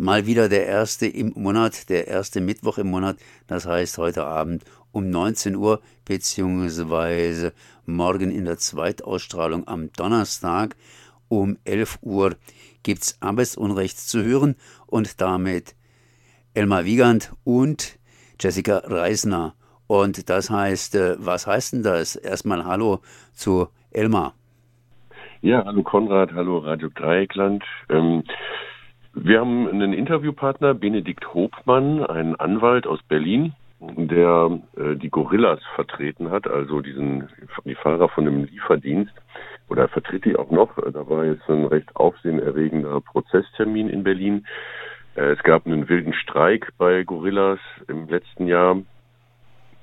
mal wieder der erste im Monat, der erste Mittwoch im Monat. Das heißt heute Abend um 19 Uhr beziehungsweise morgen in der Zweitausstrahlung am Donnerstag um 11 Uhr gibt's Arbeitsunrecht zu hören und damit Elmar Wiegand und Jessica Reisner. Und das heißt, äh, was heißt denn das? Erstmal Hallo zu Elmar. Ja, hallo Konrad, hallo Radio Dreieckland. Ähm, wir haben einen Interviewpartner, Benedikt Hobmann, einen Anwalt aus Berlin, der äh, die Gorillas vertreten hat, also diesen die Fahrer von dem Lieferdienst. Oder er vertritt die auch noch. Da war jetzt ein recht aufsehenerregender Prozesstermin in Berlin. Äh, es gab einen wilden Streik bei Gorillas im letzten Jahr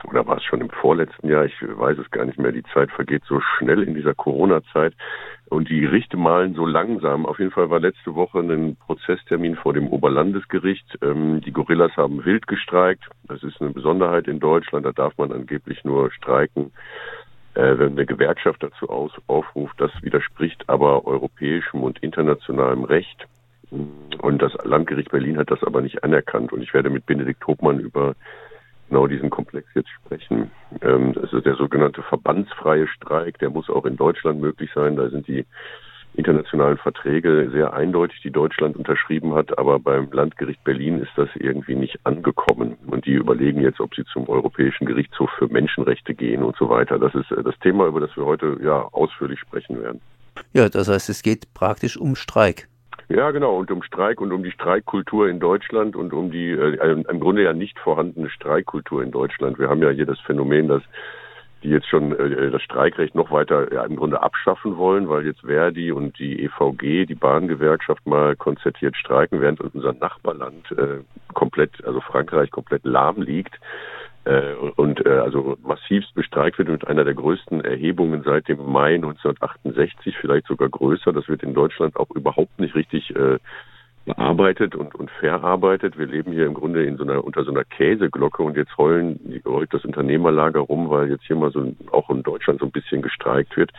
oder war es schon im vorletzten Jahr, ich weiß es gar nicht mehr, die Zeit vergeht so schnell in dieser Corona-Zeit und die Gerichte malen so langsam. Auf jeden Fall war letzte Woche ein Prozesstermin vor dem Oberlandesgericht. Ähm, die Gorillas haben wild gestreikt. Das ist eine Besonderheit in Deutschland, da darf man angeblich nur streiken, äh, wenn eine Gewerkschaft dazu aus, aufruft. Das widerspricht aber europäischem und internationalem Recht. Und das Landgericht Berlin hat das aber nicht anerkannt. Und ich werde mit Benedikt Hobmann über genau diesen Komplex jetzt sprechen. Ähm, das ist der sogenannte verbandsfreie Streik, der muss auch in Deutschland möglich sein. Da sind die internationalen Verträge sehr eindeutig, die Deutschland unterschrieben hat, aber beim Landgericht Berlin ist das irgendwie nicht angekommen. Und die überlegen jetzt, ob sie zum Europäischen Gerichtshof für Menschenrechte gehen und so weiter. Das ist äh, das Thema, über das wir heute ja ausführlich sprechen werden. Ja, das heißt, es geht praktisch um Streik. Ja, genau, und um Streik und um die Streikkultur in Deutschland und um die äh, im Grunde ja nicht vorhandene Streikkultur in Deutschland. Wir haben ja hier das Phänomen, dass die jetzt schon äh, das Streikrecht noch weiter ja, im Grunde abschaffen wollen, weil jetzt Verdi und die EVG, die Bahngewerkschaft, mal konzertiert streiken, während unser Nachbarland äh, komplett, also Frankreich komplett lahm liegt äh, und äh, also massivst bestreikt wird mit einer der größten Erhebungen seit dem Mai 1968, vielleicht sogar größer. Das wird in Deutschland auch überhaupt nicht richtig äh, bearbeitet und, und verarbeitet. Wir leben hier im Grunde in so einer, unter so einer Käseglocke und jetzt heulen, heult das Unternehmerlager rum, weil jetzt hier mal so auch in Deutschland so ein bisschen gestreikt wird.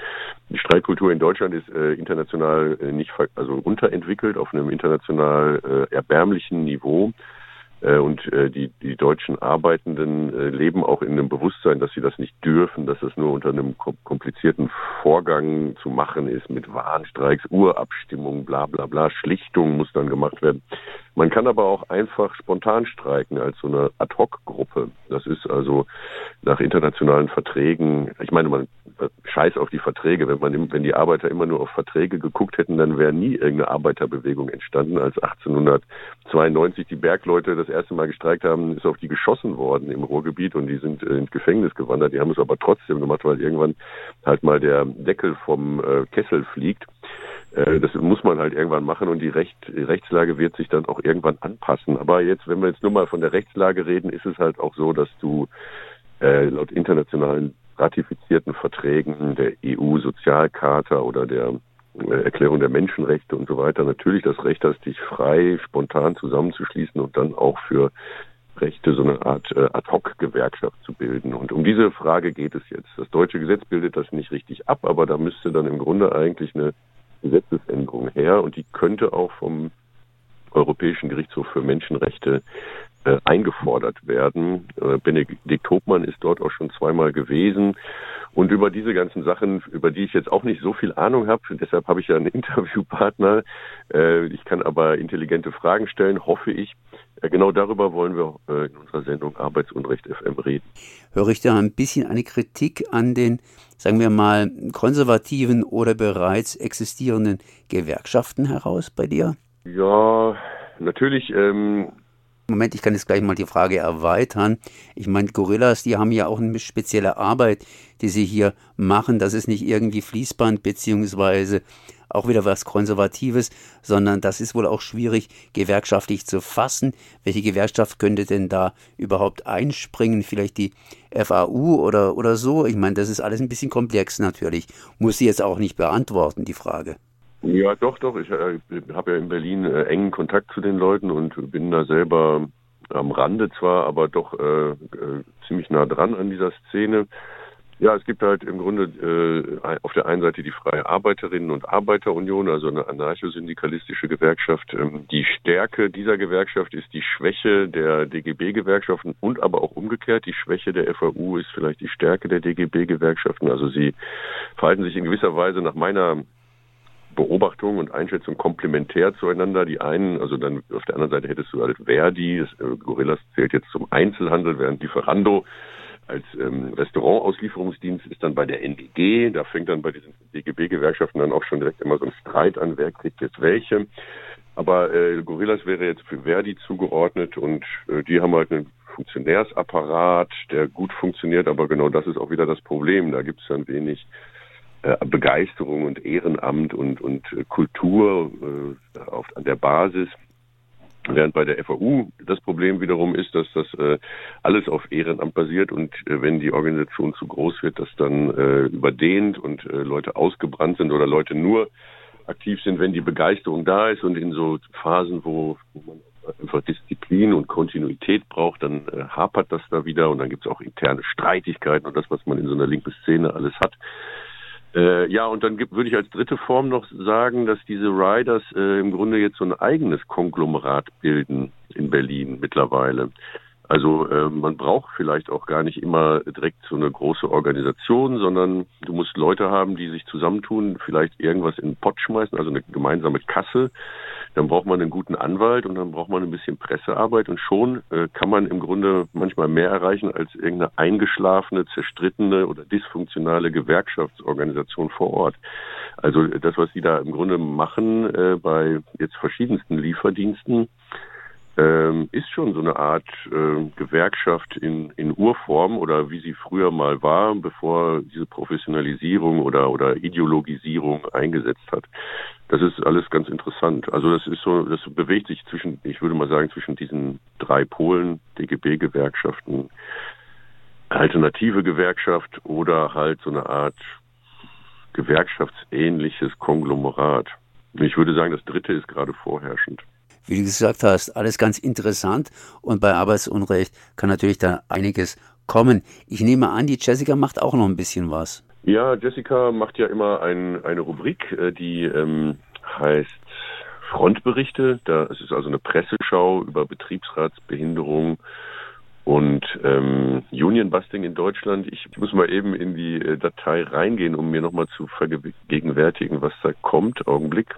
Die Streikkultur in Deutschland ist äh, international äh, nicht, also unterentwickelt auf einem international äh, erbärmlichen Niveau. Äh, und äh, die, die deutschen Arbeitenden äh, leben auch in einem Bewusstsein, dass sie das nicht dürfen, dass es nur unter einem komplizierten Vorgang zu machen ist mit Warnstreiks, Urabstimmung, bla bla bla. Schlichtung muss dann gemacht werden. Man kann aber auch einfach spontan streiken als so eine Ad-Hoc-Gruppe. Das ist also nach internationalen Verträgen, ich meine, man scheiß auf die Verträge. Wenn man, wenn die Arbeiter immer nur auf Verträge geguckt hätten, dann wäre nie irgendeine Arbeiterbewegung entstanden. Als 1892 die Bergleute das erste Mal gestreikt haben, ist auf die geschossen worden im Ruhrgebiet und die sind ins Gefängnis gewandert. Die haben es aber trotzdem gemacht, weil irgendwann halt mal der Deckel vom äh, Kessel fliegt. Äh, das muss man halt irgendwann machen und die, Recht, die Rechtslage wird sich dann auch irgendwann anpassen. Aber jetzt, wenn wir jetzt nur mal von der Rechtslage reden, ist es halt auch so, dass du äh, laut internationalen ratifizierten Verträgen der EU-Sozialcharta oder der äh, Erklärung der Menschenrechte und so weiter natürlich das Recht hast, dich frei, spontan zusammenzuschließen und dann auch für Rechte so eine Art äh, Ad-Hoc-Gewerkschaft zu bilden. Und um diese Frage geht es jetzt. Das deutsche Gesetz bildet das nicht richtig ab, aber da müsste dann im Grunde eigentlich eine Gesetzesänderung her und die könnte auch vom Europäischen Gerichtshof für Menschenrechte äh, eingefordert werden. Äh, Benedikt Hobmann ist dort auch schon zweimal gewesen. Und über diese ganzen Sachen, über die ich jetzt auch nicht so viel Ahnung habe, deshalb habe ich ja einen Interviewpartner. Äh, ich kann aber intelligente Fragen stellen, hoffe ich. Genau darüber wollen wir in unserer Sendung Arbeitsunrecht FM reden. Höre ich da ein bisschen eine Kritik an den, sagen wir mal, konservativen oder bereits existierenden Gewerkschaften heraus bei dir? Ja, natürlich. Ähm, Moment, ich kann jetzt gleich mal die Frage erweitern. Ich meine, Gorillas, die haben ja auch eine spezielle Arbeit, die sie hier machen. Das ist nicht irgendwie Fließband beziehungsweise auch wieder was Konservatives, sondern das ist wohl auch schwierig gewerkschaftlich zu fassen. Welche Gewerkschaft könnte denn da überhaupt einspringen? Vielleicht die FAU oder, oder so? Ich meine, das ist alles ein bisschen komplex natürlich. Muss sie jetzt auch nicht beantworten, die Frage. Ja, doch, doch. Ich äh, habe ja in Berlin äh, engen Kontakt zu den Leuten und bin da selber am Rande zwar, aber doch äh, äh ziemlich nah dran an dieser Szene. Ja, es gibt halt im Grunde äh, auf der einen Seite die Freie Arbeiterinnen und Arbeiterunion, also eine anarcho-syndikalistische Gewerkschaft. Ähm, die Stärke dieser Gewerkschaft ist die Schwäche der DGB-Gewerkschaften und aber auch umgekehrt. Die Schwäche der FAU ist vielleicht die Stärke der DGB-Gewerkschaften. Also sie verhalten sich in gewisser Weise nach meiner Beobachtung und Einschätzung komplementär zueinander. Die einen, also dann auf der anderen Seite hättest du halt Verdi, das, äh, Gorillas zählt jetzt zum Einzelhandel, während Lieferando als ähm, Restaurantauslieferungsdienst ist dann bei der NGG. Da fängt dann bei diesen DGB-Gewerkschaften dann auch schon direkt immer so ein Streit an, wer kriegt jetzt welche. Aber äh, Gorillas wäre jetzt für Verdi zugeordnet und äh, die haben halt einen Funktionärsapparat, der gut funktioniert, aber genau das ist auch wieder das Problem. Da gibt es dann wenig Begeisterung und Ehrenamt und, und äh, Kultur äh, auf, an der Basis. Während bei der FAU das Problem wiederum ist, dass das äh, alles auf Ehrenamt basiert und äh, wenn die Organisation zu groß wird, dass dann äh, überdehnt und äh, Leute ausgebrannt sind oder Leute nur aktiv sind, wenn die Begeisterung da ist und in so Phasen, wo, wo man einfach Disziplin und Kontinuität braucht, dann äh, hapert das da wieder und dann gibt es auch interne Streitigkeiten und das, was man in so einer linken Szene alles hat. Äh, ja, und dann würde ich als dritte Form noch sagen, dass diese Riders äh, im Grunde jetzt so ein eigenes Konglomerat bilden in Berlin mittlerweile. Also äh, man braucht vielleicht auch gar nicht immer direkt so eine große Organisation, sondern du musst Leute haben, die sich zusammentun, vielleicht irgendwas in den Pott schmeißen, also eine gemeinsame Kasse. Dann braucht man einen guten Anwalt und dann braucht man ein bisschen Pressearbeit und schon äh, kann man im Grunde manchmal mehr erreichen als irgendeine eingeschlafene, zerstrittene oder dysfunktionale Gewerkschaftsorganisation vor Ort. Also das, was die da im Grunde machen äh, bei jetzt verschiedensten Lieferdiensten, ähm, ist schon so eine Art äh, Gewerkschaft in, in Urform oder wie sie früher mal war, bevor diese Professionalisierung oder, oder Ideologisierung eingesetzt hat. Das ist alles ganz interessant. Also das ist so, das bewegt sich zwischen, ich würde mal sagen, zwischen diesen drei Polen, DGB-Gewerkschaften, alternative Gewerkschaft oder halt so eine Art gewerkschaftsähnliches Konglomerat. Ich würde sagen, das dritte ist gerade vorherrschend wie du gesagt hast, alles ganz interessant und bei Arbeitsunrecht kann natürlich da einiges kommen. Ich nehme an, die Jessica macht auch noch ein bisschen was. Ja, Jessica macht ja immer ein, eine Rubrik, äh, die ähm, heißt Frontberichte. Das ist also eine Presseschau über Betriebsratsbehinderung und ähm, Unionbusting in Deutschland. Ich muss mal eben in die äh, Datei reingehen, um mir nochmal zu vergegenwärtigen, was da kommt. Augenblick.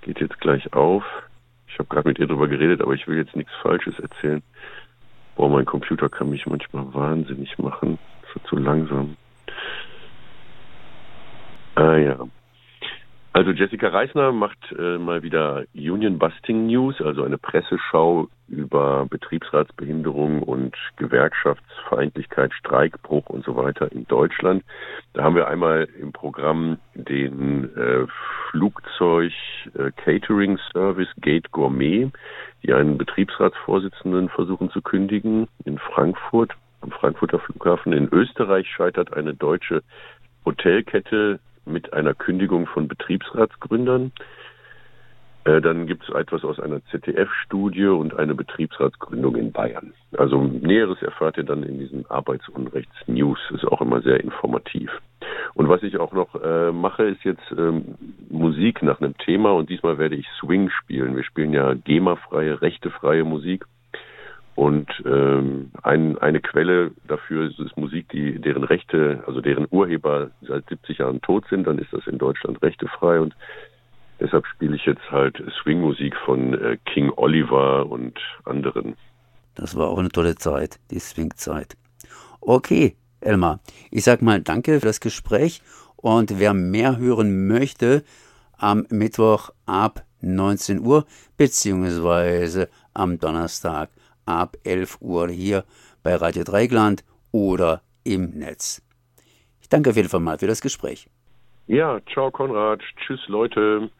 Geht jetzt gleich auf. Ich habe gerade mit ihr drüber geredet, aber ich will jetzt nichts Falsches erzählen. Boah, mein Computer kann mich manchmal wahnsinnig machen. Das zu langsam. Ah ja. Also Jessica Reisner macht äh, mal wieder Union Busting News, also eine Presseschau über Betriebsratsbehinderung und Gewerkschaftsfeindlichkeit, Streikbruch und so weiter in Deutschland. Da haben wir einmal im Programm den äh, Flugzeug äh, Catering Service Gate Gourmet, die einen Betriebsratsvorsitzenden versuchen zu kündigen in Frankfurt, am Frankfurter Flughafen. In Österreich scheitert eine deutsche Hotelkette mit einer Kündigung von Betriebsratsgründern. Äh, dann gibt es etwas aus einer ZDF-Studie und eine Betriebsratsgründung in Bayern. Also Näheres erfahrt ihr dann in diesen Arbeitsunrechts-News. Ist auch immer sehr informativ. Und was ich auch noch äh, mache, ist jetzt ähm, Musik nach einem Thema und diesmal werde ich Swing spielen. Wir spielen ja GEMA-freie, rechtefreie Musik. Und ähm, ein, eine Quelle dafür ist, ist Musik, die deren Rechte, also deren Urheber seit 70 Jahren tot sind, dann ist das in Deutschland rechtefrei und deshalb spiele ich jetzt halt Swingmusik von äh, King Oliver und anderen. Das war auch eine tolle Zeit, die Swing-Zeit. Okay, Elmar, ich sag mal danke für das Gespräch und wer mehr hören möchte, am Mittwoch ab 19 Uhr beziehungsweise am Donnerstag ab 11 Uhr hier bei Radio Dreigland oder im Netz. Ich danke auf jeden Fall mal für das Gespräch. Ja, ciao Konrad. Tschüss Leute.